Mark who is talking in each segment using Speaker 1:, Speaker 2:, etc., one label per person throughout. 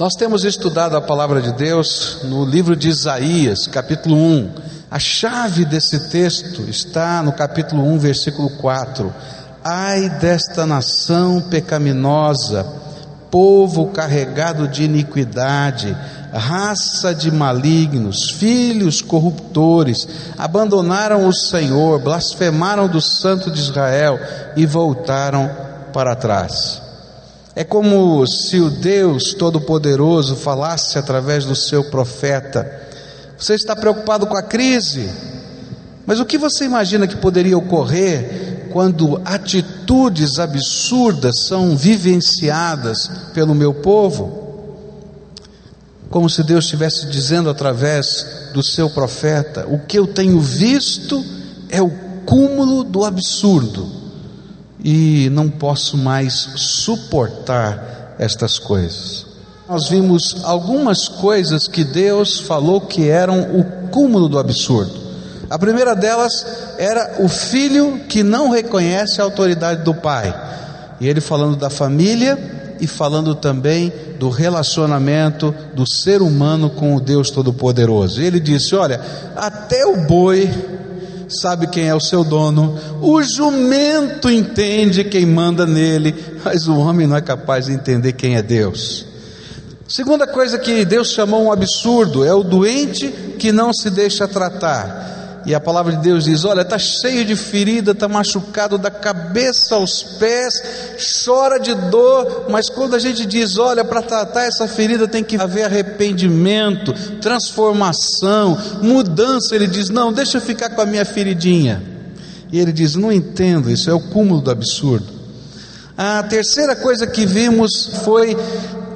Speaker 1: Nós temos estudado a palavra de Deus no livro de Isaías, capítulo 1. A chave desse texto está no capítulo 1, versículo 4. Ai desta nação pecaminosa, povo carregado de iniquidade, raça de malignos, filhos corruptores, abandonaram o Senhor, blasfemaram do Santo de Israel e voltaram para trás. É como se o Deus Todo-Poderoso falasse através do seu profeta. Você está preocupado com a crise, mas o que você imagina que poderia ocorrer quando atitudes absurdas são vivenciadas pelo meu povo? Como se Deus estivesse dizendo através do seu profeta: o que eu tenho visto é o cúmulo do absurdo e não posso mais suportar estas coisas. Nós vimos algumas coisas que Deus falou que eram o cúmulo do absurdo. A primeira delas era o filho que não reconhece a autoridade do pai. E ele falando da família e falando também do relacionamento do ser humano com o Deus Todo-Poderoso. Ele disse: Olha, até o boi sabe quem é o seu dono, o jumento entende quem manda nele, mas o homem não é capaz de entender quem é Deus. Segunda coisa que Deus chamou um absurdo é o doente que não se deixa tratar. E a palavra de Deus diz: Olha, está cheio de ferida, está machucado da cabeça aos pés, chora de dor, mas quando a gente diz: Olha, para tratar essa ferida tem que haver arrependimento, transformação, mudança. Ele diz: Não, deixa eu ficar com a minha feridinha. E ele diz: Não entendo, isso é o cúmulo do absurdo. A terceira coisa que vimos foi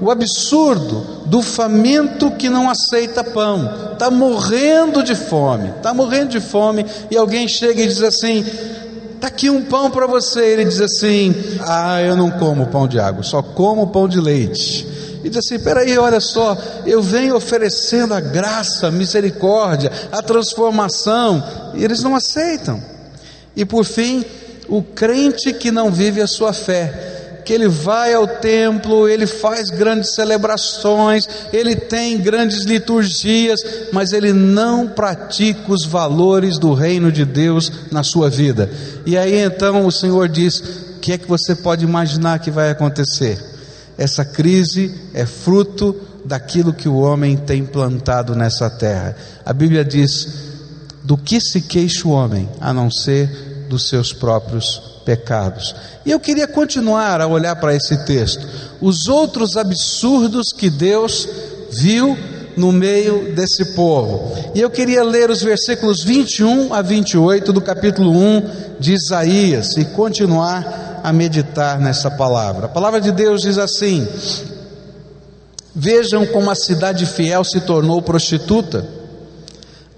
Speaker 1: o absurdo do faminto que não aceita pão, está morrendo de fome, está morrendo de fome, e alguém chega e diz assim: está aqui um pão para você. Ele diz assim: ah, eu não como pão de água, só como pão de leite. E diz assim: peraí, olha só, eu venho oferecendo a graça, a misericórdia, a transformação, e eles não aceitam. E por fim, o crente que não vive a sua fé, que ele vai ao templo, ele faz grandes celebrações, ele tem grandes liturgias, mas ele não pratica os valores do reino de Deus na sua vida. E aí então o Senhor diz: o que é que você pode imaginar que vai acontecer? Essa crise é fruto daquilo que o homem tem plantado nessa terra. A Bíblia diz: do que se queixa o homem, a não ser dos seus próprios pecados. E eu queria continuar a olhar para esse texto, os outros absurdos que Deus viu no meio desse povo. E eu queria ler os versículos 21 a 28 do capítulo 1 de Isaías e continuar a meditar nessa palavra. A palavra de Deus diz assim: Vejam como a cidade fiel se tornou prostituta,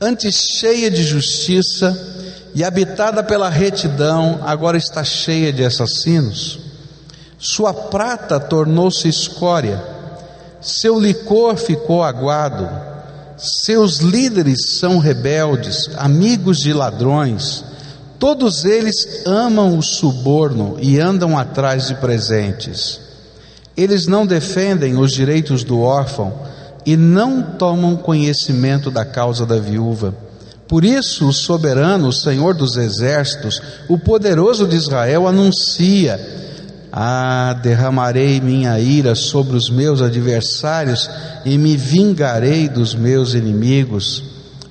Speaker 1: antes cheia de justiça, e habitada pela retidão, agora está cheia de assassinos. Sua prata tornou-se escória, seu licor ficou aguado, seus líderes são rebeldes, amigos de ladrões, todos eles amam o suborno e andam atrás de presentes. Eles não defendem os direitos do órfão e não tomam conhecimento da causa da viúva por isso, o soberano, o Senhor dos exércitos, o poderoso de Israel, anuncia: Ah, derramarei minha ira sobre os meus adversários e me vingarei dos meus inimigos.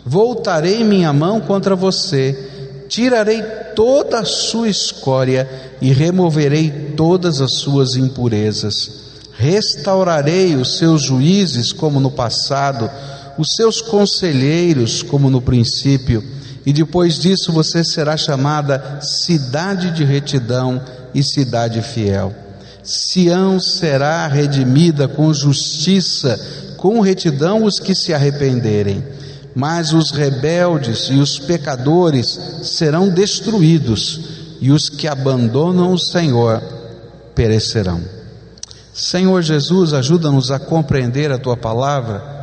Speaker 1: Voltarei minha mão contra você, tirarei toda a sua escória e removerei todas as suas impurezas. Restaurarei os seus juízes como no passado os seus conselheiros, como no princípio, e depois disso você será chamada cidade de retidão e cidade fiel. Sião será redimida com justiça, com retidão os que se arrependerem, mas os rebeldes e os pecadores serão destruídos, e os que abandonam o Senhor perecerão. Senhor Jesus, ajuda-nos a compreender a tua palavra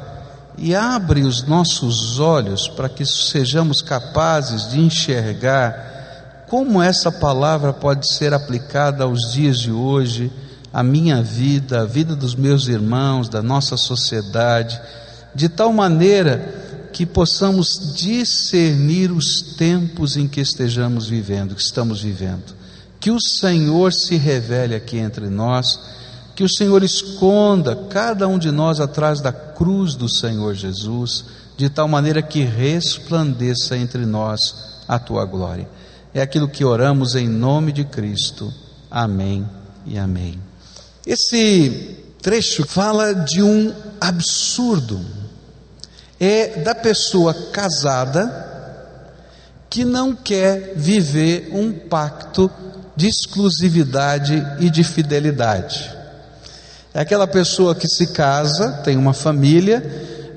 Speaker 1: e abre os nossos olhos para que sejamos capazes de enxergar como essa palavra pode ser aplicada aos dias de hoje, a minha vida, a vida dos meus irmãos, da nossa sociedade, de tal maneira que possamos discernir os tempos em que estejamos vivendo, que estamos vivendo. Que o Senhor se revele aqui entre nós, que o Senhor esconda cada um de nós atrás da cruz do Senhor Jesus, de tal maneira que resplandeça entre nós a tua glória. É aquilo que oramos em nome de Cristo. Amém e amém. Esse trecho fala de um absurdo. É da pessoa casada que não quer viver um pacto de exclusividade e de fidelidade. É aquela pessoa que se casa, tem uma família,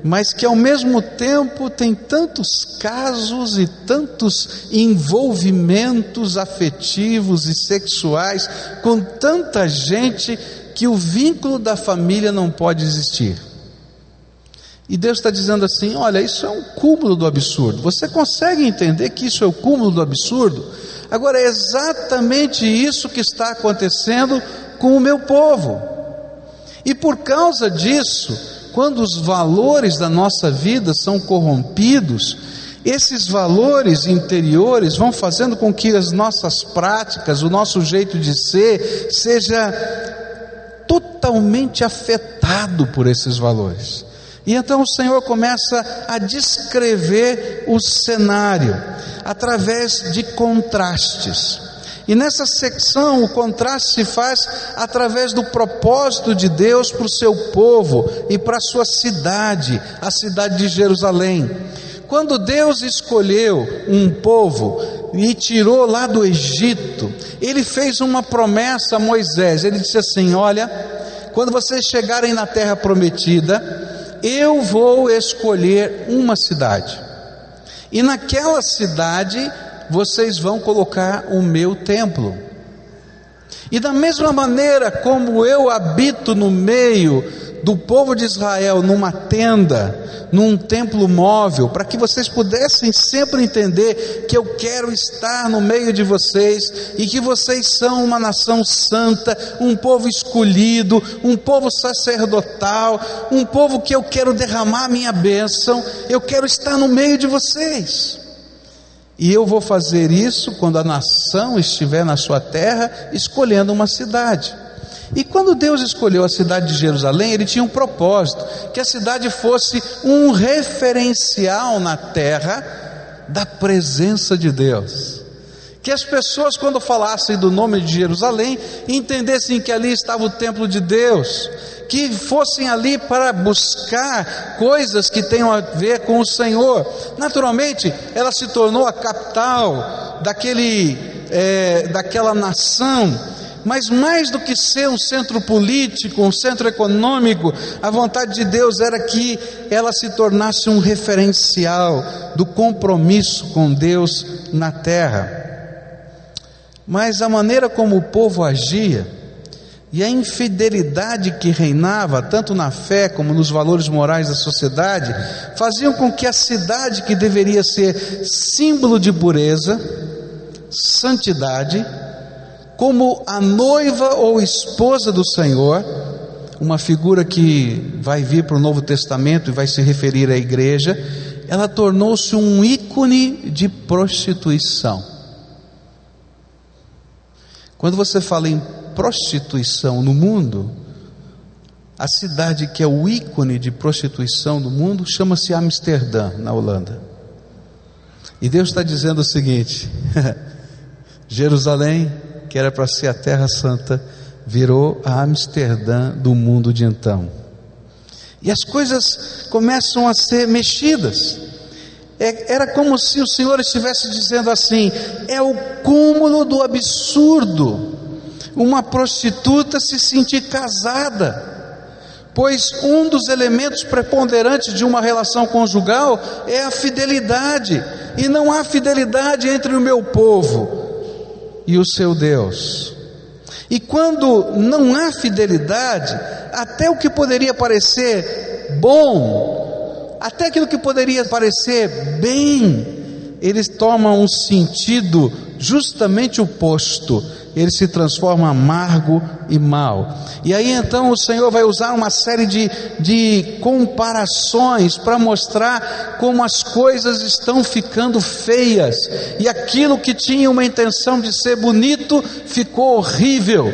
Speaker 1: mas que ao mesmo tempo tem tantos casos e tantos envolvimentos afetivos e sexuais com tanta gente que o vínculo da família não pode existir. E Deus está dizendo assim: olha, isso é um cúmulo do absurdo. Você consegue entender que isso é o cúmulo do absurdo? Agora, é exatamente isso que está acontecendo com o meu povo. E por causa disso, quando os valores da nossa vida são corrompidos, esses valores interiores vão fazendo com que as nossas práticas, o nosso jeito de ser, seja totalmente afetado por esses valores. E então o Senhor começa a descrever o cenário através de contrastes. E nessa secção o contraste se faz através do propósito de Deus para o seu povo e para a sua cidade, a cidade de Jerusalém. Quando Deus escolheu um povo e tirou lá do Egito, ele fez uma promessa a Moisés. Ele disse assim: Olha, quando vocês chegarem na terra prometida, eu vou escolher uma cidade. E naquela cidade vocês vão colocar o meu templo. E da mesma maneira como eu habito no meio do povo de Israel, numa tenda, num templo móvel, para que vocês pudessem sempre entender que eu quero estar no meio de vocês e que vocês são uma nação santa, um povo escolhido, um povo sacerdotal, um povo que eu quero derramar minha bênção, eu quero estar no meio de vocês. E eu vou fazer isso quando a nação estiver na sua terra escolhendo uma cidade. E quando Deus escolheu a cidade de Jerusalém, ele tinha um propósito: que a cidade fosse um referencial na terra da presença de Deus. Que as pessoas, quando falassem do nome de Jerusalém, entendessem que ali estava o templo de Deus, que fossem ali para buscar coisas que tenham a ver com o Senhor. Naturalmente, ela se tornou a capital daquele, é, daquela nação. Mas mais do que ser um centro político, um centro econômico, a vontade de Deus era que ela se tornasse um referencial do compromisso com Deus na terra. Mas a maneira como o povo agia, e a infidelidade que reinava, tanto na fé como nos valores morais da sociedade, faziam com que a cidade que deveria ser símbolo de pureza, santidade, como a noiva ou esposa do Senhor, uma figura que vai vir para o Novo Testamento e vai se referir à igreja, ela tornou-se um ícone de prostituição. Quando você fala em prostituição no mundo, a cidade que é o ícone de prostituição do mundo chama-se Amsterdã, na Holanda. E Deus está dizendo o seguinte: Jerusalém, que era para ser a terra santa, virou a Amsterdã do mundo de então. E as coisas começam a ser mexidas. É, era como se o Senhor estivesse dizendo assim: é o cúmulo do absurdo uma prostituta se sentir casada, pois um dos elementos preponderantes de uma relação conjugal é a fidelidade, e não há fidelidade entre o meu povo e o seu Deus. E quando não há fidelidade, até o que poderia parecer bom, até aquilo que poderia parecer bem, eles tomam um sentido justamente oposto ele se transforma amargo e mal. E aí então o Senhor vai usar uma série de, de comparações para mostrar como as coisas estão ficando feias, e aquilo que tinha uma intenção de ser bonito ficou horrível,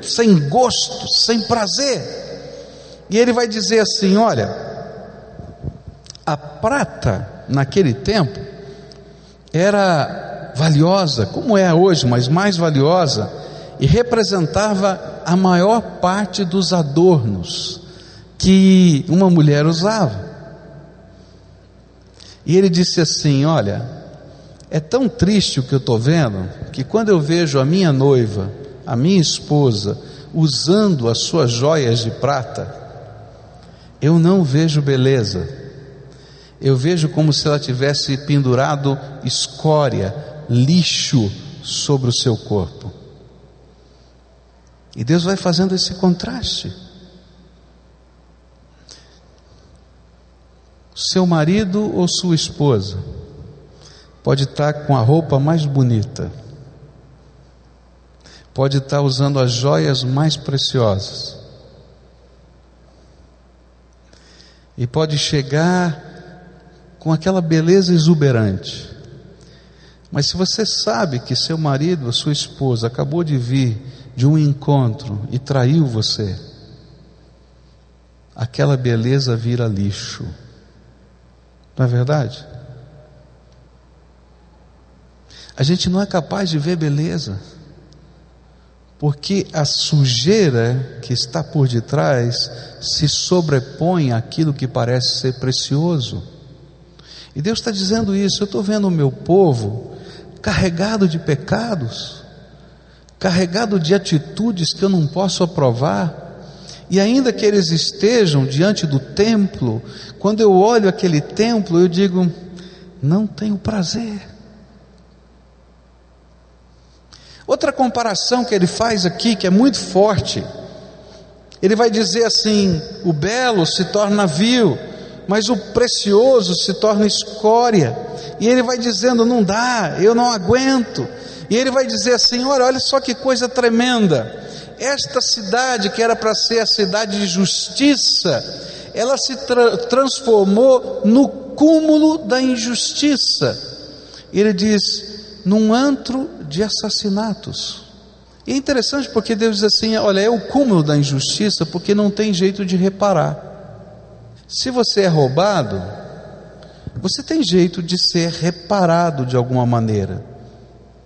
Speaker 1: sem gosto, sem prazer. E ele vai dizer assim: olha, a prata naquele tempo era valiosa, como é hoje, mas mais valiosa, e representava a maior parte dos adornos que uma mulher usava. E ele disse assim: Olha, é tão triste o que eu estou vendo, que quando eu vejo a minha noiva, a minha esposa, usando as suas joias de prata, eu não vejo beleza eu vejo como se ela tivesse pendurado escória, lixo sobre o seu corpo. E Deus vai fazendo esse contraste. Seu marido ou sua esposa pode estar com a roupa mais bonita, pode estar usando as joias mais preciosas, e pode chegar com aquela beleza exuberante. Mas se você sabe que seu marido ou sua esposa acabou de vir de um encontro e traiu você, aquela beleza vira lixo. Não é verdade? A gente não é capaz de ver beleza, porque a sujeira que está por detrás se sobrepõe àquilo que parece ser precioso. E Deus está dizendo isso. Eu estou vendo o meu povo carregado de pecados, carregado de atitudes que eu não posso aprovar. E ainda que eles estejam diante do templo, quando eu olho aquele templo, eu digo: não tenho prazer. Outra comparação que ele faz aqui, que é muito forte, ele vai dizer assim: o belo se torna vil, mas o precioso se torna escória. E ele vai dizendo: não dá, eu não aguento. E ele vai dizer olha, olha só que coisa tremenda. Esta cidade, que era para ser a cidade de justiça, ela se tra transformou no cúmulo da injustiça. Ele diz: num antro de assassinatos. E é interessante porque Deus diz assim: olha, é o cúmulo da injustiça, porque não tem jeito de reparar. Se você é roubado, você tem jeito de ser reparado de alguma maneira,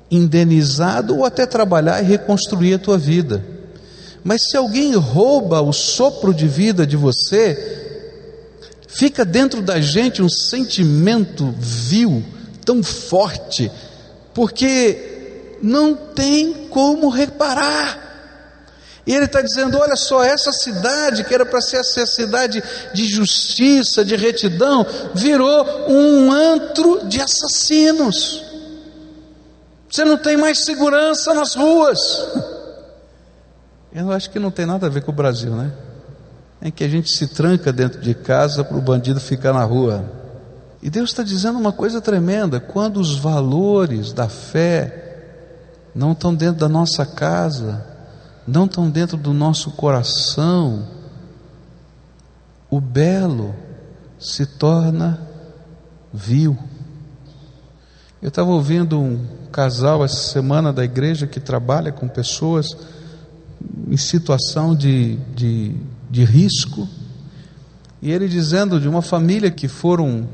Speaker 1: indenizado ou até trabalhar e reconstruir a tua vida. Mas se alguém rouba o sopro de vida de você, fica dentro da gente um sentimento vil, tão forte, porque não tem como reparar. E ele está dizendo: olha só, essa cidade, que era para ser essa cidade de justiça, de retidão, virou um antro de assassinos. Você não tem mais segurança nas ruas. Eu acho que não tem nada a ver com o Brasil, né? Em que a gente se tranca dentro de casa para o bandido ficar na rua. E Deus está dizendo uma coisa tremenda: quando os valores da fé não estão dentro da nossa casa, não estão dentro do nosso coração, o belo se torna vil. Eu estava ouvindo um casal essa semana da igreja que trabalha com pessoas em situação de, de, de risco, e ele dizendo de uma família que foram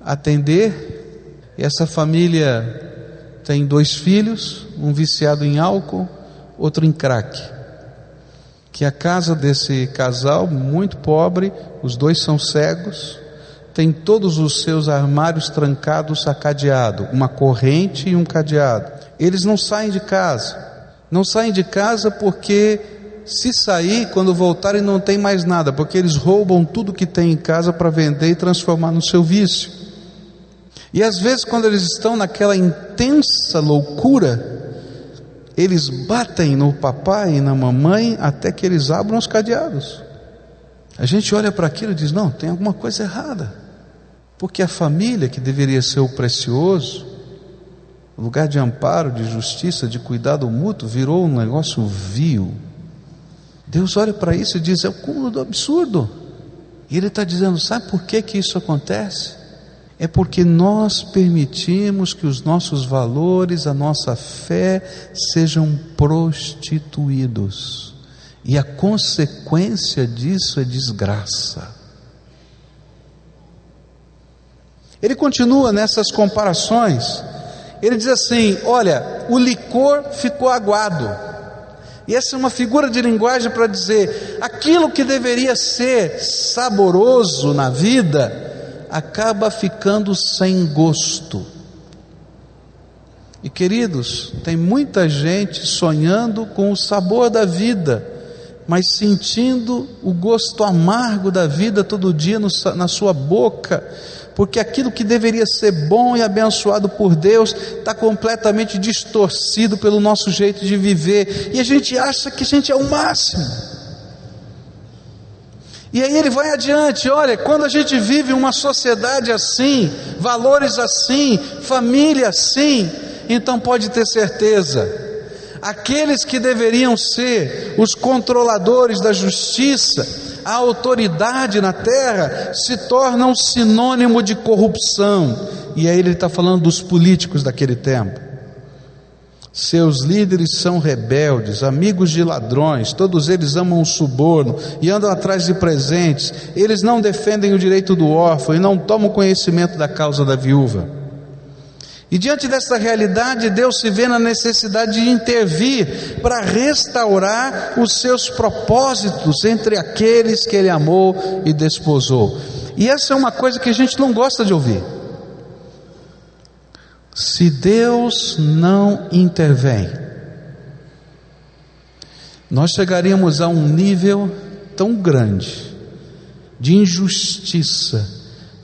Speaker 1: atender, essa família tem dois filhos, um viciado em álcool outro em crack. Que a casa desse casal, muito pobre, os dois são cegos, tem todos os seus armários trancados a cadeado, uma corrente e um cadeado. Eles não saem de casa. Não saem de casa porque se sair, quando voltarem não tem mais nada, porque eles roubam tudo que tem em casa para vender e transformar no seu vício. E às vezes, quando eles estão naquela intensa loucura, eles batem no papai e na mamãe até que eles abram os cadeados. A gente olha para aquilo e diz: não, tem alguma coisa errada. Porque a família, que deveria ser o precioso, lugar de amparo, de justiça, de cuidado mútuo, virou um negócio vil. Deus olha para isso e diz: é o cúmulo do absurdo. E Ele está dizendo: sabe por que, que isso acontece? É porque nós permitimos que os nossos valores, a nossa fé sejam prostituídos. E a consequência disso é desgraça. Ele continua nessas comparações. Ele diz assim: Olha, o licor ficou aguado. E essa é uma figura de linguagem para dizer: aquilo que deveria ser saboroso na vida acaba ficando sem gosto. E queridos, tem muita gente sonhando com o sabor da vida, mas sentindo o gosto amargo da vida todo dia no, na sua boca, porque aquilo que deveria ser bom e abençoado por Deus está completamente distorcido pelo nosso jeito de viver, e a gente acha que a gente é o máximo. E aí ele vai adiante, olha, quando a gente vive uma sociedade assim, valores assim, família assim, então pode ter certeza, aqueles que deveriam ser os controladores da justiça, a autoridade na terra se torna um sinônimo de corrupção. E aí ele está falando dos políticos daquele tempo. Seus líderes são rebeldes, amigos de ladrões, todos eles amam o suborno e andam atrás de presentes. Eles não defendem o direito do órfão e não tomam conhecimento da causa da viúva. E diante dessa realidade, Deus se vê na necessidade de intervir para restaurar os seus propósitos entre aqueles que Ele amou e desposou. E essa é uma coisa que a gente não gosta de ouvir. Se Deus não intervém, nós chegaríamos a um nível tão grande de injustiça,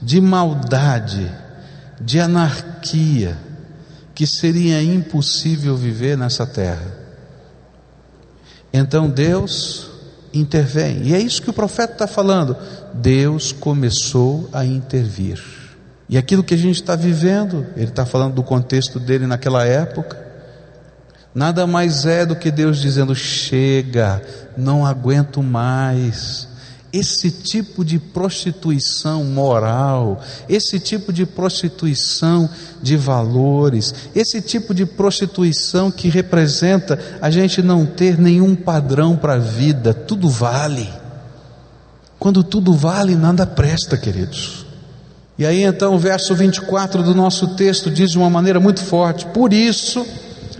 Speaker 1: de maldade, de anarquia, que seria impossível viver nessa terra. Então Deus intervém, e é isso que o profeta está falando. Deus começou a intervir. E aquilo que a gente está vivendo, ele está falando do contexto dele naquela época, nada mais é do que Deus dizendo: chega, não aguento mais esse tipo de prostituição moral, esse tipo de prostituição de valores, esse tipo de prostituição que representa a gente não ter nenhum padrão para a vida, tudo vale. Quando tudo vale, nada presta, queridos. E aí então o verso 24 do nosso texto diz de uma maneira muito forte: Por isso,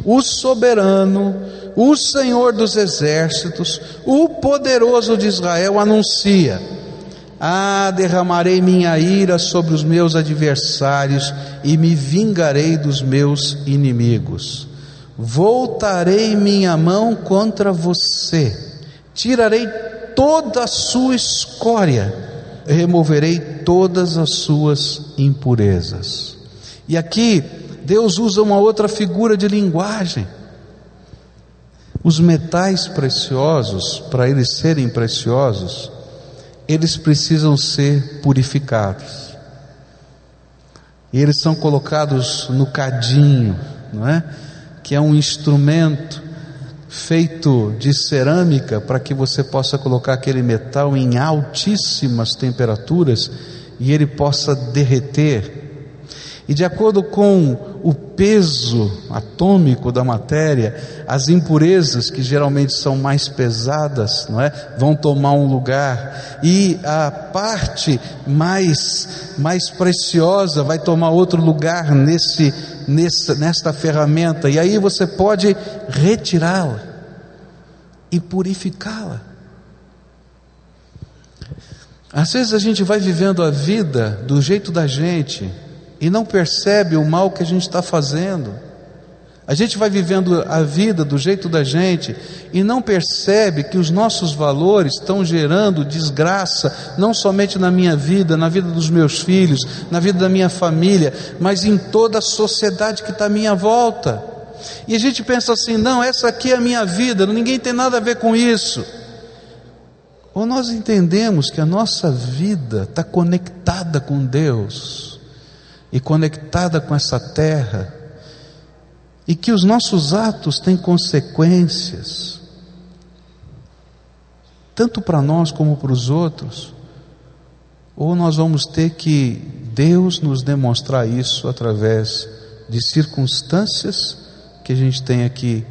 Speaker 1: o soberano, o Senhor dos exércitos, o poderoso de Israel anuncia: Ah, derramarei minha ira sobre os meus adversários e me vingarei dos meus inimigos. Voltarei minha mão contra você, tirarei toda a sua escória, removerei todas as suas impurezas. E aqui Deus usa uma outra figura de linguagem. Os metais preciosos, para eles serem preciosos, eles precisam ser purificados. E eles são colocados no cadinho, não é? Que é um instrumento feito de cerâmica para que você possa colocar aquele metal em altíssimas temperaturas e ele possa derreter. E de acordo com o peso atômico da matéria, as impurezas que geralmente são mais pesadas, não é, vão tomar um lugar. E a parte mais mais preciosa vai tomar outro lugar nesse nessa nesta ferramenta e aí você pode retirá-la e purificá-la. Às vezes a gente vai vivendo a vida do jeito da gente, e não percebe o mal que a gente está fazendo. A gente vai vivendo a vida do jeito da gente e não percebe que os nossos valores estão gerando desgraça, não somente na minha vida, na vida dos meus filhos, na vida da minha família, mas em toda a sociedade que está à minha volta. E a gente pensa assim: não, essa aqui é a minha vida, ninguém tem nada a ver com isso. Ou nós entendemos que a nossa vida está conectada com Deus e conectada com essa terra, e que os nossos atos têm consequências, tanto para nós como para os outros, ou nós vamos ter que Deus nos demonstrar isso através de circunstâncias que a gente tenha que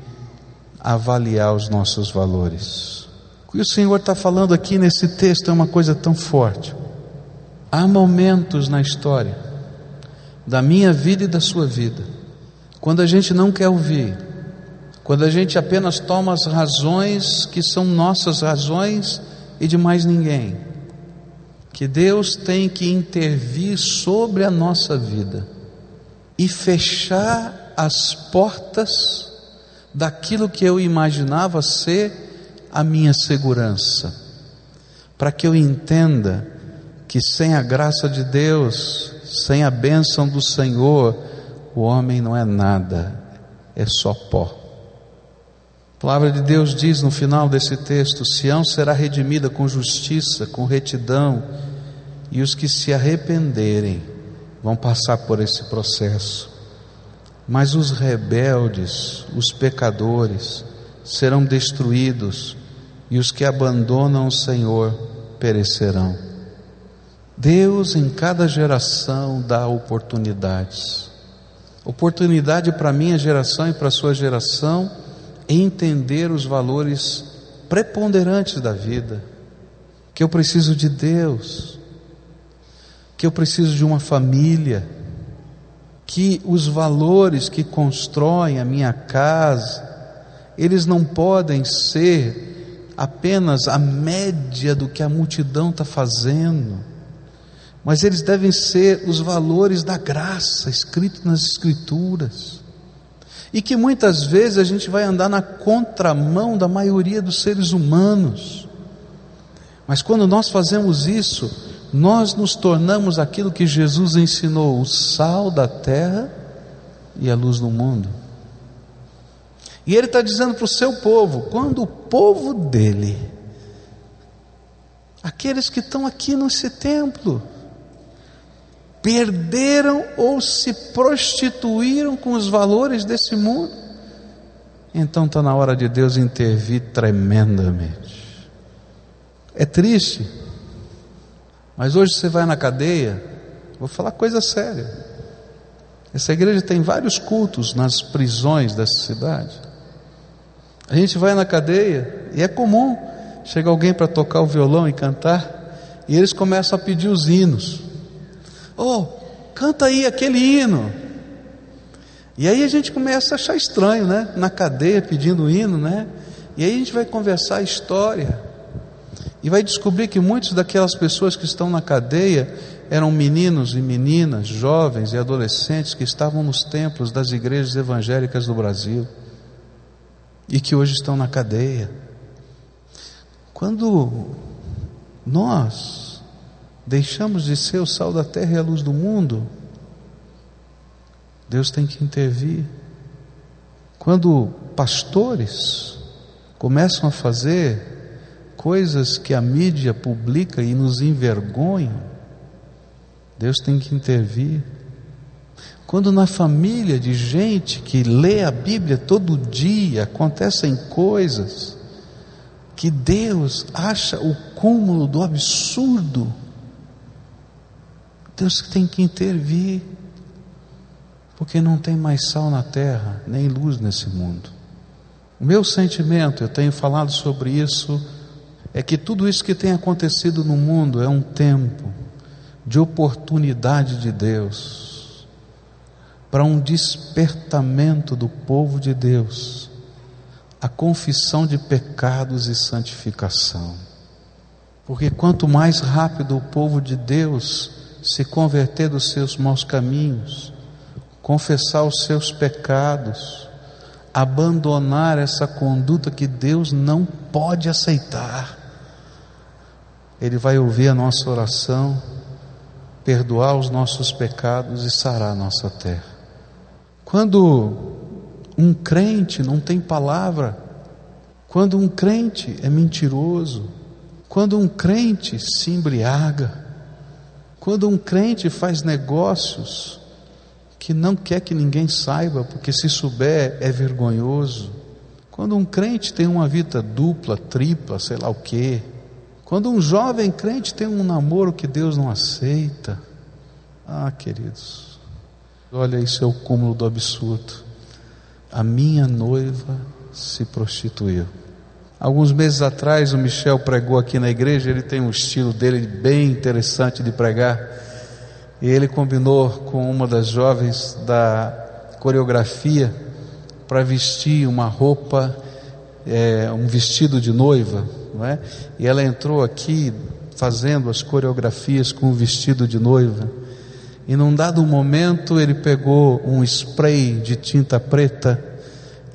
Speaker 1: avaliar os nossos valores. O que o Senhor está falando aqui nesse texto é uma coisa tão forte. Há momentos na história, da minha vida e da sua vida, quando a gente não quer ouvir, quando a gente apenas toma as razões que são nossas razões e de mais ninguém que Deus tem que intervir sobre a nossa vida e fechar as portas daquilo que eu imaginava ser a minha segurança, para que eu entenda que sem a graça de Deus, sem a bênção do Senhor, o homem não é nada, é só pó. A palavra de Deus diz no final desse texto: Sião será redimida com justiça, com retidão, e os que se arrependerem vão passar por esse processo. Mas os rebeldes, os pecadores, serão destruídos, e os que abandonam o Senhor perecerão. Deus em cada geração dá oportunidades. Oportunidade para minha geração e para sua geração entender os valores preponderantes da vida, que eu preciso de Deus, que eu preciso de uma família, que os valores que constroem a minha casa, eles não podem ser apenas a média do que a multidão está fazendo, mas eles devem ser os valores da graça escritos nas Escrituras e que muitas vezes a gente vai andar na contramão da maioria dos seres humanos. Mas quando nós fazemos isso, nós nos tornamos aquilo que Jesus ensinou: o sal da terra e a luz do mundo. E Ele está dizendo para o seu povo: quando o povo dele, aqueles que estão aqui nesse templo, perderam ou se prostituíram com os valores desse mundo, então está na hora de Deus intervir tremendamente. É triste, mas hoje você vai na cadeia, vou falar coisa séria. Essa igreja tem vários cultos nas prisões dessa cidade. A gente vai na cadeia e é comum chega alguém para tocar o violão e cantar, e eles começam a pedir os hinos. Oh, canta aí aquele hino. E aí a gente começa a achar estranho, né? Na cadeia pedindo hino, né? E aí a gente vai conversar a história. E vai descobrir que muitas daquelas pessoas que estão na cadeia eram meninos e meninas, jovens e adolescentes que estavam nos templos das igrejas evangélicas do Brasil e que hoje estão na cadeia. Quando nós deixamos de ser o sal da terra e a luz do mundo, Deus tem que intervir. Quando pastores começam a fazer coisas que a mídia publica e nos envergonham, Deus tem que intervir. Quando na família de gente que lê a Bíblia todo dia acontecem coisas que Deus acha o cúmulo do absurdo, Deus tem que intervir, porque não tem mais sal na terra, nem luz nesse mundo. O meu sentimento, eu tenho falado sobre isso, é que tudo isso que tem acontecido no mundo é um tempo de oportunidade de Deus para um despertamento do povo de Deus, a confissão de pecados e santificação. Porque quanto mais rápido o povo de Deus se converter dos seus maus caminhos, confessar os seus pecados, abandonar essa conduta que Deus não pode aceitar. Ele vai ouvir a nossa oração, perdoar os nossos pecados e sarar a nossa terra. Quando um crente não tem palavra, quando um crente é mentiroso, quando um crente se embriaga, quando um crente faz negócios que não quer que ninguém saiba, porque se souber é vergonhoso. Quando um crente tem uma vida dupla, tripla, sei lá o quê. Quando um jovem crente tem um namoro que Deus não aceita. Ah, queridos, olha, isso é o cúmulo do absurdo. A minha noiva se prostituiu. Alguns meses atrás o Michel pregou aqui na igreja, ele tem um estilo dele bem interessante de pregar. E ele combinou com uma das jovens da coreografia para vestir uma roupa, é, um vestido de noiva, não é? E ela entrou aqui fazendo as coreografias com o vestido de noiva. E num dado momento ele pegou um spray de tinta preta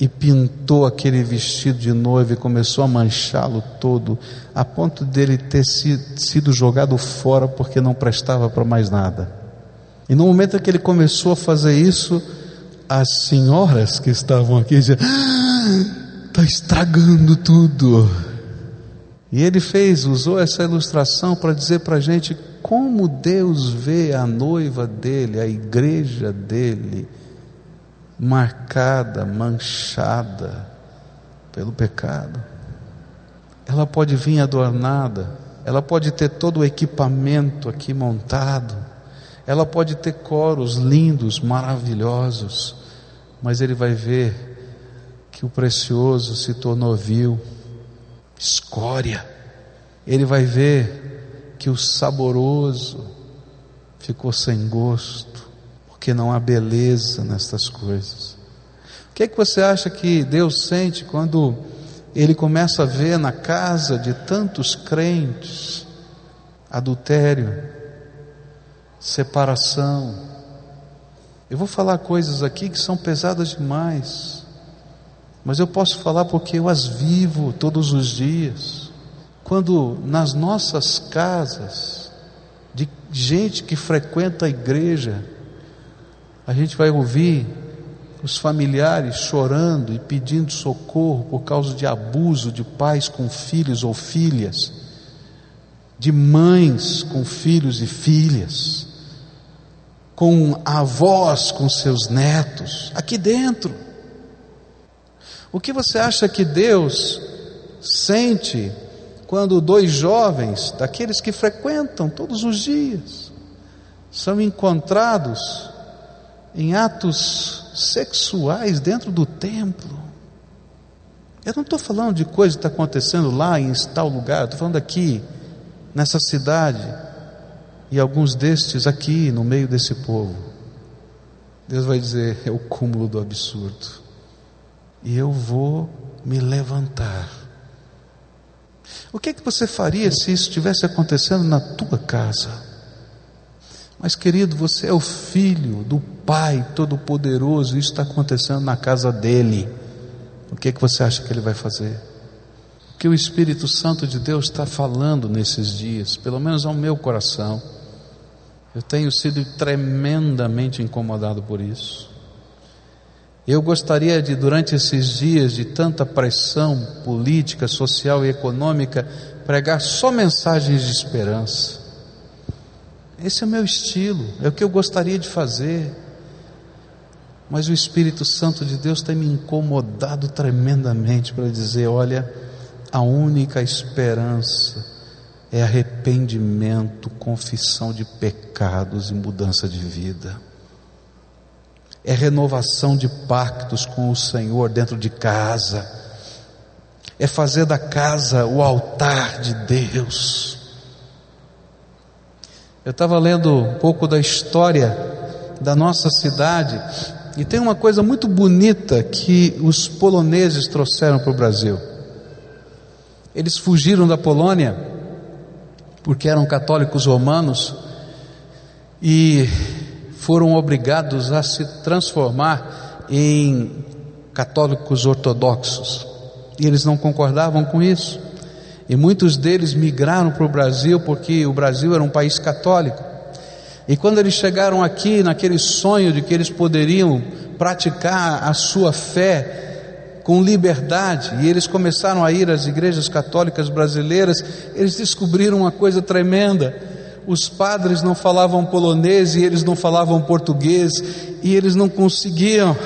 Speaker 1: e pintou aquele vestido de noiva e começou a manchá-lo todo, a ponto dele ter sido jogado fora porque não prestava para mais nada. E no momento que ele começou a fazer isso, as senhoras que estavam aqui diziam: está ah, estragando tudo. E ele fez, usou essa ilustração para dizer para a gente como Deus vê a noiva dele, a igreja dele marcada, manchada pelo pecado. Ela pode vir adornada, ela pode ter todo o equipamento aqui montado, ela pode ter coros lindos, maravilhosos, mas ele vai ver que o precioso se tornou vil, escória. Ele vai ver que o saboroso ficou sem gosto porque não há beleza nestas coisas. O que é que você acha que Deus sente quando ele começa a ver na casa de tantos crentes adultério, separação? Eu vou falar coisas aqui que são pesadas demais, mas eu posso falar porque eu as vivo todos os dias. Quando nas nossas casas, de gente que frequenta a igreja, a gente vai ouvir os familiares chorando e pedindo socorro por causa de abuso de pais com filhos ou filhas, de mães com filhos e filhas, com avós com seus netos, aqui dentro. O que você acha que Deus sente quando dois jovens, daqueles que frequentam todos os dias, são encontrados em atos sexuais dentro do templo. Eu não estou falando de coisa que está acontecendo lá em tal lugar, estou falando aqui, nessa cidade, e alguns destes aqui, no meio desse povo. Deus vai dizer: é o cúmulo do absurdo, e eu vou me levantar. O que, é que você faria se isso estivesse acontecendo na tua casa? Mas, querido, você é o filho do Pai Todo-Poderoso, isso está acontecendo na casa dele. O que, é que você acha que ele vai fazer? O que o Espírito Santo de Deus está falando nesses dias, pelo menos ao meu coração. Eu tenho sido tremendamente incomodado por isso. Eu gostaria de, durante esses dias de tanta pressão política, social e econômica, pregar só mensagens de esperança esse é o meu estilo, é o que eu gostaria de fazer. Mas o Espírito Santo de Deus tem me incomodado tremendamente para dizer: olha, a única esperança é arrependimento, confissão de pecados e mudança de vida. É renovação de pactos com o Senhor dentro de casa. É fazer da casa o altar de Deus eu estava lendo um pouco da história da nossa cidade e tem uma coisa muito bonita que os poloneses trouxeram para o Brasil. Eles fugiram da Polônia porque eram católicos romanos e foram obrigados a se transformar em católicos ortodoxos. E eles não concordavam com isso. E muitos deles migraram para o Brasil porque o Brasil era um país católico. E quando eles chegaram aqui, naquele sonho de que eles poderiam praticar a sua fé com liberdade, e eles começaram a ir às igrejas católicas brasileiras, eles descobriram uma coisa tremenda. os padres não falavam polonês e eles não falavam português e eles não conseguiam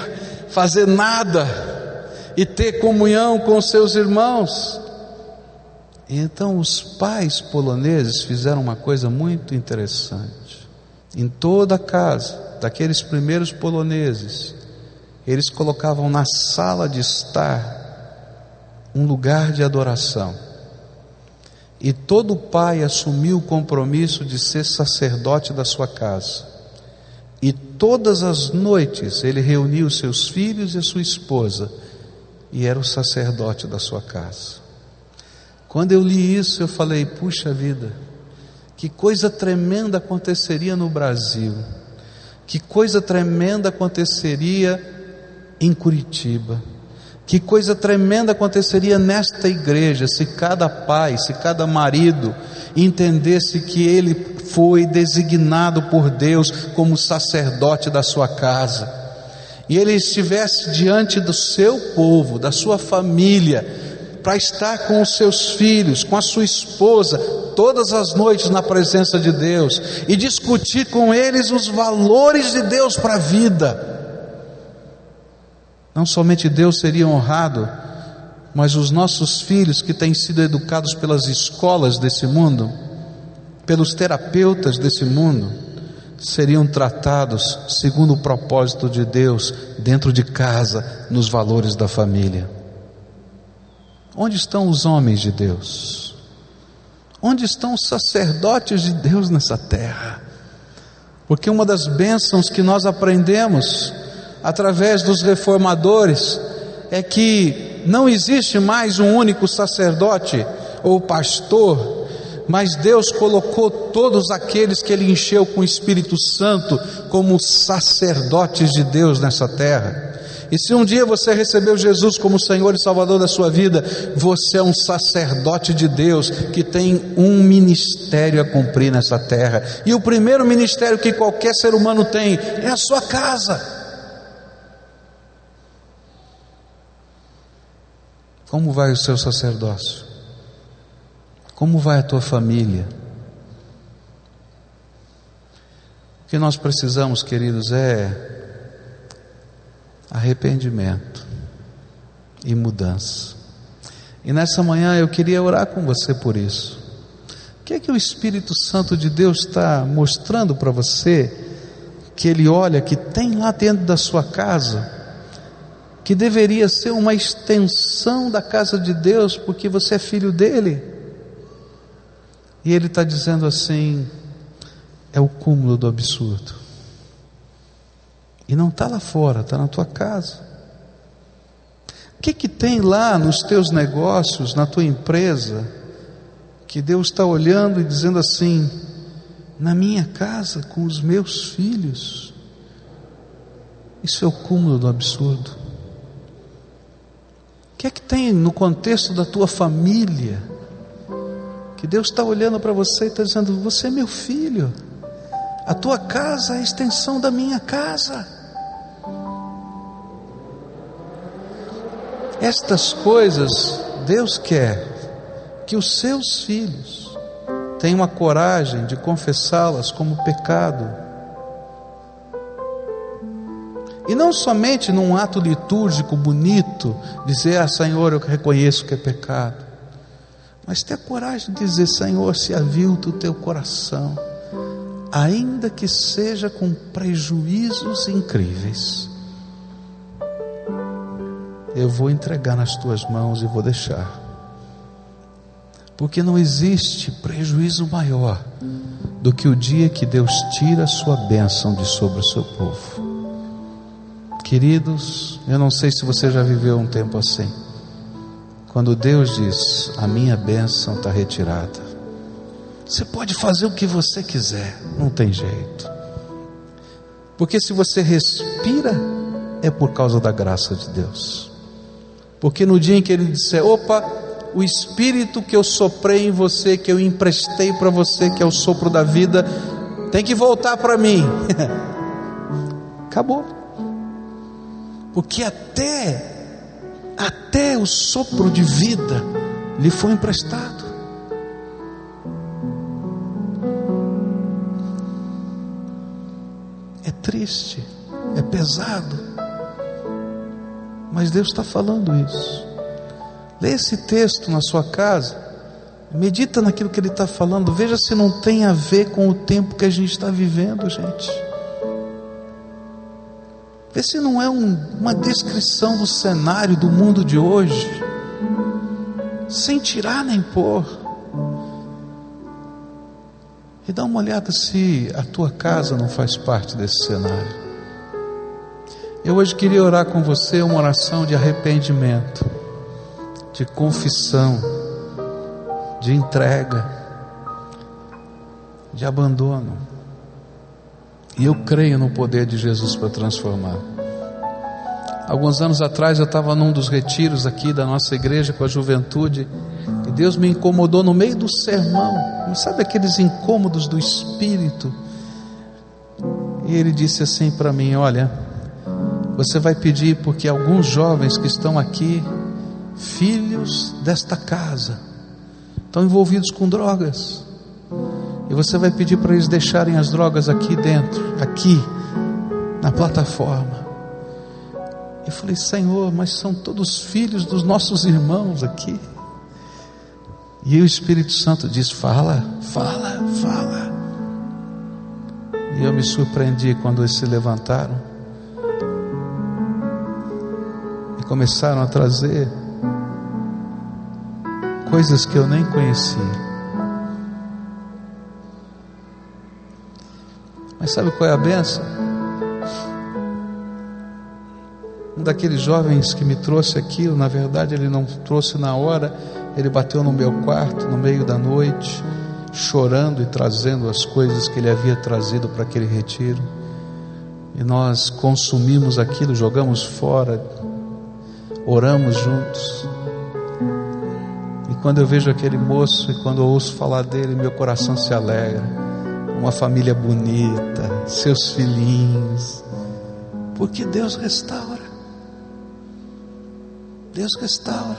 Speaker 1: fazer nada e ter comunhão com seus irmãos. Então os pais poloneses fizeram uma coisa muito interessante. Em toda a casa daqueles primeiros poloneses, eles colocavam na sala de estar um lugar de adoração. E todo pai assumiu o compromisso de ser sacerdote da sua casa. E todas as noites ele reuniu seus filhos e sua esposa e era o sacerdote da sua casa. Quando eu li isso, eu falei: puxa vida, que coisa tremenda aconteceria no Brasil, que coisa tremenda aconteceria em Curitiba. Que coisa tremenda aconteceria nesta igreja se cada pai, se cada marido entendesse que ele foi designado por Deus como sacerdote da sua casa, e ele estivesse diante do seu povo, da sua família, para estar com os seus filhos, com a sua esposa, todas as noites na presença de Deus e discutir com eles os valores de Deus para a vida não somente Deus seria honrado, mas os nossos filhos que têm sido educados pelas escolas desse mundo, pelos terapeutas desse mundo, seriam tratados segundo o propósito de Deus, dentro de casa, nos valores da família. Onde estão os homens de Deus? Onde estão os sacerdotes de Deus nessa terra? Porque uma das bênçãos que nós aprendemos através dos reformadores, é que não existe mais um único sacerdote ou pastor, mas Deus colocou todos aqueles que Ele encheu com o Espírito Santo como sacerdotes de Deus nessa terra. E se um dia você recebeu Jesus como Senhor e Salvador da sua vida, você é um sacerdote de Deus que tem um ministério a cumprir nessa terra. E o primeiro ministério que qualquer ser humano tem é a sua casa. Como vai o seu sacerdócio? Como vai a tua família? O que nós precisamos, queridos, é arrependimento e mudança. E nessa manhã eu queria orar com você por isso. O que é que o Espírito Santo de Deus está mostrando para você que Ele olha que tem lá dentro da sua casa? que deveria ser uma extensão da casa de Deus, porque você é filho dele. E ele está dizendo assim: é o cúmulo do absurdo. E não está lá fora, está na tua casa. O que, que tem lá nos teus negócios, na tua empresa, que Deus está olhando e dizendo assim: na minha casa, com os meus filhos? Isso é o cúmulo do absurdo que é que tem no contexto da tua família? Que Deus está olhando para você e está dizendo: Você é meu filho, a tua casa é a extensão da minha casa. Estas coisas Deus quer que os seus filhos tenham a coragem de confessá-las como pecado e não somente num ato litúrgico bonito, dizer, ah Senhor, eu reconheço que é pecado. Mas ter a coragem de dizer, Senhor, se avilta o teu coração, ainda que seja com prejuízos incríveis, eu vou entregar nas tuas mãos e vou deixar. Porque não existe prejuízo maior do que o dia que Deus tira a sua bênção de sobre o seu povo. Queridos, eu não sei se você já viveu um tempo assim. Quando Deus diz: A minha bênção está retirada. Você pode fazer o que você quiser, não tem jeito. Porque se você respira, é por causa da graça de Deus. Porque no dia em que ele disser, opa, o espírito que eu soprei em você, que eu emprestei para você, que é o sopro da vida, tem que voltar para mim. Acabou. Porque até até o sopro de vida lhe foi emprestado. É triste, é pesado. Mas Deus está falando isso. Lê esse texto na sua casa, medita naquilo que Ele está falando, veja se não tem a ver com o tempo que a gente está vivendo, gente. Vê se não é um, uma descrição do cenário do mundo de hoje, sem tirar nem pôr. E dá uma olhada se a tua casa não faz parte desse cenário. Eu hoje queria orar com você uma oração de arrependimento, de confissão, de entrega, de abandono. E eu creio no poder de Jesus para transformar. Alguns anos atrás eu estava num dos retiros aqui da nossa igreja com a juventude e Deus me incomodou no meio do sermão. Sabe aqueles incômodos do espírito? E ele disse assim para mim: Olha, você vai pedir porque alguns jovens que estão aqui, filhos desta casa, estão envolvidos com drogas. E você vai pedir para eles deixarem as drogas aqui dentro, aqui, na plataforma. Eu falei, Senhor, mas são todos filhos dos nossos irmãos aqui. E o Espírito Santo diz: Fala, fala, fala. E eu me surpreendi quando eles se levantaram e começaram a trazer coisas que eu nem conhecia. Mas sabe qual é a benção? Um daqueles jovens que me trouxe aquilo, na verdade ele não trouxe na hora, ele bateu no meu quarto no meio da noite, chorando e trazendo as coisas que ele havia trazido para aquele retiro. E nós consumimos aquilo, jogamos fora, oramos juntos. E quando eu vejo aquele moço e quando eu ouço falar dele, meu coração se alegra uma família bonita, seus filhinhos, porque Deus restaura. Deus restaura,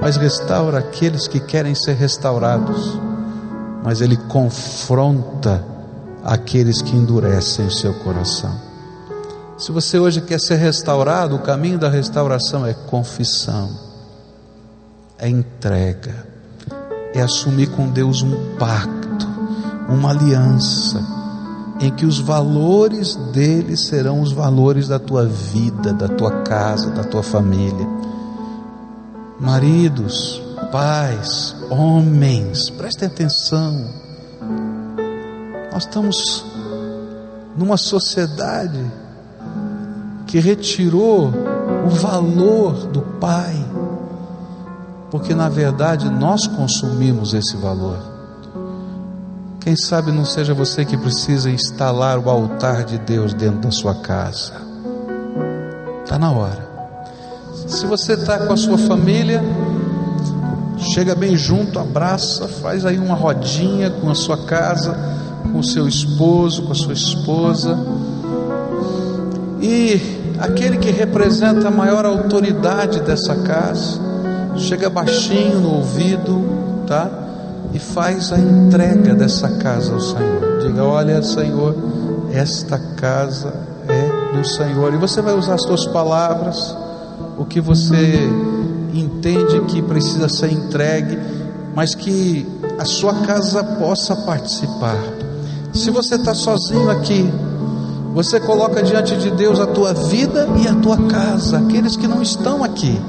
Speaker 1: mas restaura aqueles que querem ser restaurados, mas Ele confronta aqueles que endurecem o seu coração. Se você hoje quer ser restaurado, o caminho da restauração é confissão, é entrega, é assumir com Deus um pacto uma aliança em que os valores dele serão os valores da tua vida, da tua casa, da tua família. Maridos, pais, homens, prestem atenção. Nós estamos numa sociedade que retirou o valor do pai, porque na verdade nós consumimos esse valor. Quem sabe não seja você que precisa instalar o altar de Deus dentro da sua casa. Está na hora. Se você está com a sua família, chega bem junto, abraça, faz aí uma rodinha com a sua casa, com o seu esposo, com a sua esposa. E aquele que representa a maior autoridade dessa casa, chega baixinho no ouvido, tá? e faz a entrega dessa casa ao Senhor. Diga: Olha, Senhor, esta casa é do Senhor. E você vai usar as suas palavras, o que você entende que precisa ser entregue, mas que a sua casa possa participar. Se você está sozinho aqui, você coloca diante de Deus a tua vida e a tua casa, aqueles que não estão aqui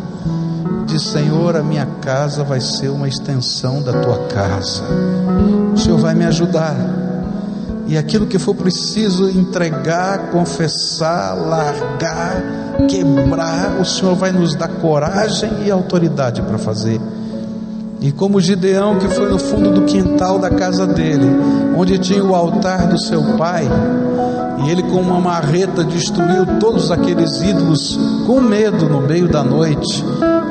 Speaker 1: diz: Senhor, a minha casa vai ser uma extensão da tua casa. O Senhor vai me ajudar. E aquilo que for preciso entregar, confessar, largar, quebrar, o Senhor vai nos dar coragem e autoridade para fazer. E como Gideão, que foi no fundo do quintal da casa dele, onde tinha o altar do seu pai, e ele, com uma marreta, destruiu todos aqueles ídolos com medo no meio da noite.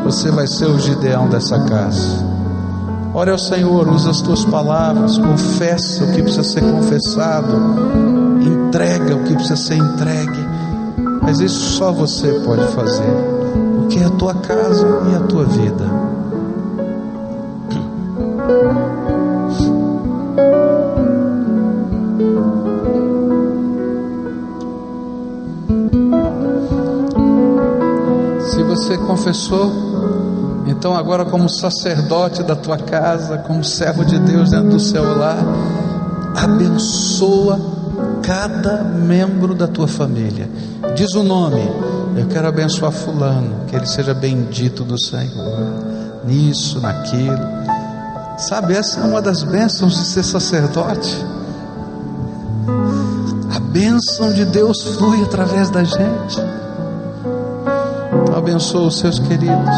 Speaker 1: Você vai ser o Gideão dessa casa. Ore ao Senhor, usa as tuas palavras, confessa o que precisa ser confessado, entrega o que precisa ser entregue. Mas isso só você pode fazer, porque é a tua casa e a tua vida. Confessou? Então, agora, como sacerdote da tua casa, como servo de Deus dentro do seu lar, abençoa cada membro da tua família. Diz o nome, eu quero abençoar Fulano, que ele seja bendito do Senhor, nisso, naquilo. Sabe, essa é uma das bênçãos de ser sacerdote. A bênção de Deus flui através da gente. Abençoa os seus queridos.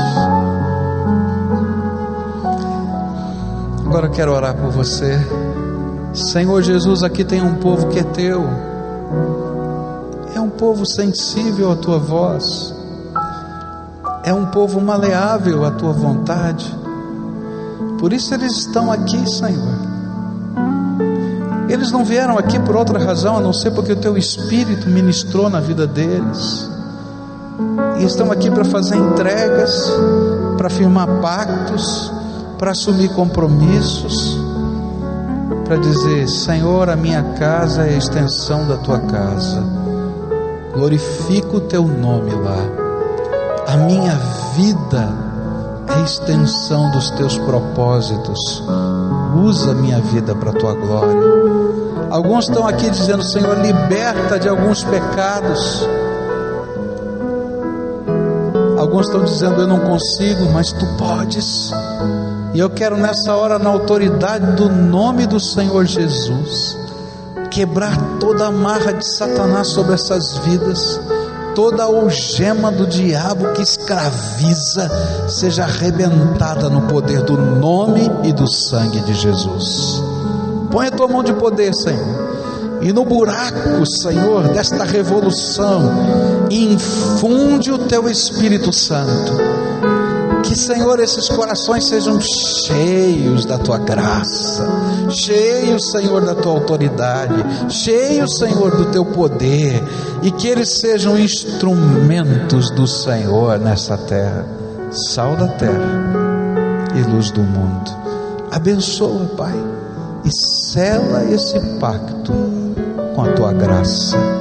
Speaker 1: Agora eu quero orar por você. Senhor Jesus, aqui tem um povo que é teu, é um povo sensível à tua voz, é um povo maleável à tua vontade, por isso eles estão aqui, Senhor. Eles não vieram aqui por outra razão a não ser porque o teu Espírito ministrou na vida deles, e estão aqui para fazer entregas, para firmar pactos, para assumir compromissos para dizer: Senhor, a minha casa é a extensão da tua casa, glorifico o teu nome lá, a minha vida é extensão dos teus propósitos, usa a minha vida para a tua glória. Alguns estão aqui dizendo: Senhor, liberta de alguns pecados. Alguns estão dizendo: Eu não consigo, mas tu podes. E eu quero nessa hora, na autoridade do nome do Senhor Jesus, quebrar toda a marra de Satanás sobre essas vidas, toda a algema do diabo que escraviza, seja arrebentada no poder do nome e do sangue de Jesus. Põe a tua mão de poder, Senhor. E no buraco, Senhor, desta revolução, infunde o teu Espírito Santo que, Senhor, esses corações sejam cheios da tua graça, cheios, Senhor, da tua autoridade, cheios, Senhor, do teu poder, e que eles sejam instrumentos do Senhor nessa terra, sal da terra e luz do mundo. Abençoa, Pai, e sela esse pacto com a tua graça